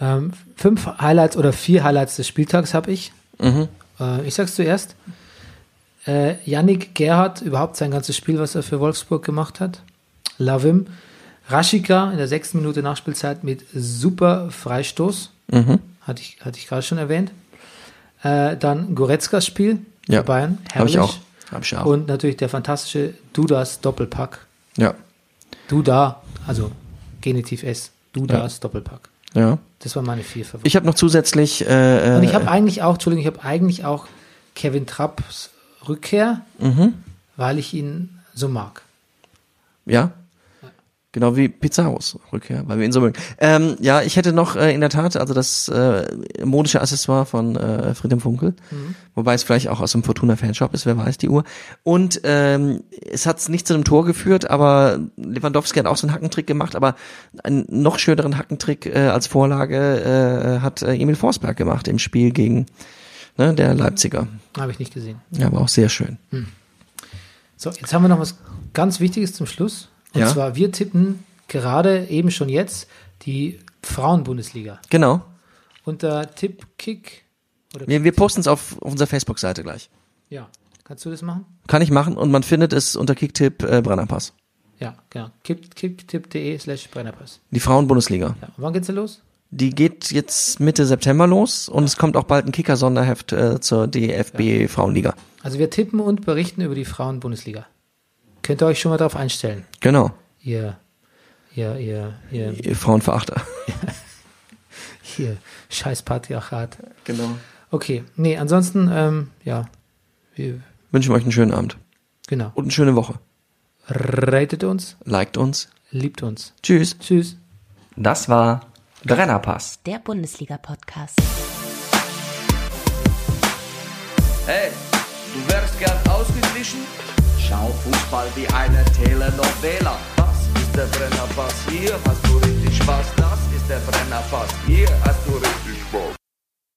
Ähm, fünf Highlights oder vier Highlights des Spieltags habe ich. Mhm. Äh, ich sag's zuerst. Äh, Yannick Gerhardt, überhaupt sein ganzes Spiel, was er für Wolfsburg gemacht hat. Love him. Raschika in der sechsten Minute Nachspielzeit mit super Freistoß. Mhm. Hatte ich, hatte ich gerade schon erwähnt. Äh, dann Goretzkas Spiel Ja. für Bayern. Habe ich herrlich. auch. Habe ich auch. Und natürlich der fantastische Dudas Doppelpack. ja. Duda, also Genitiv S. Dudas Doppelpack. Ja. Das waren meine vier Favoriten. Ich habe noch zusätzlich. Äh, Und ich habe eigentlich auch, Entschuldigung, ich habe eigentlich auch Kevin Trapps Rückkehr, Mhm. weil ich ihn so mag. Ja. Genau wie Pizarros Rückkehr, weil wir ihn so mögen. Ähm, ja, ich hätte noch äh, in der Tat, also das äh, modische Accessoire von äh, Friedem Funkel, wobei es vielleicht auch aus dem Fortuna Fanshop ist, wer weiß, die Uhr. Und ähm, es hat nicht zu einem Tor geführt, aber Lewandowski hat auch so einen Hackentrick gemacht, aber einen noch schöneren Hackentrick äh, als Vorlage äh, hat äh, Emil Forsberg gemacht im Spiel gegen ne, der Leipziger. Habe ich nicht gesehen. Ja, war auch sehr schön. So, jetzt haben wir noch was ganz Wichtiges zum Schluss. Und Ja. zwar, wir tippen gerade eben schon jetzt die Frauen-Bundesliga. Genau. Unter Tippkick. Oder Wir, wir posten es auf unserer Facebook-Seite gleich. ja, kannst du das machen? Kann ich machen und man findet es unter Kicktipp äh, Brennerpass. Ja, genau. Kick- Kicktipp.de slash Brennerpass. Die Frauen-Bundesliga. Ja. Und wann geht's da los? Die geht jetzt Mitte September los und es kommt auch bald ein Kicker-Sonderheft äh, zur DFB Frauenliga. Also wir tippen und berichten über die Frauen-Bundesliga. Könnt ihr euch schon mal darauf einstellen. Genau. Ihr, ihr, ihr, ihr, Ihr Frauenverachter. *laughs* ihr scheiß Patriarchat. Genau. Okay, nee, ansonsten, ähm, ja, wir, Wünschen wir euch einen schönen Abend genau. und eine schöne Woche. Ratet uns, Liked uns. liebt uns. Tschüss. Tschüss. Das war Brennerpass. Der Bundesliga-Podcast. Hey, du wärst gern ausgeglichen? Schau Fußball wie eine Telenovela. Das ist der Brennerpass, hier hast du richtig Spaß. Das ist der Brennerpass, hier hast du richtig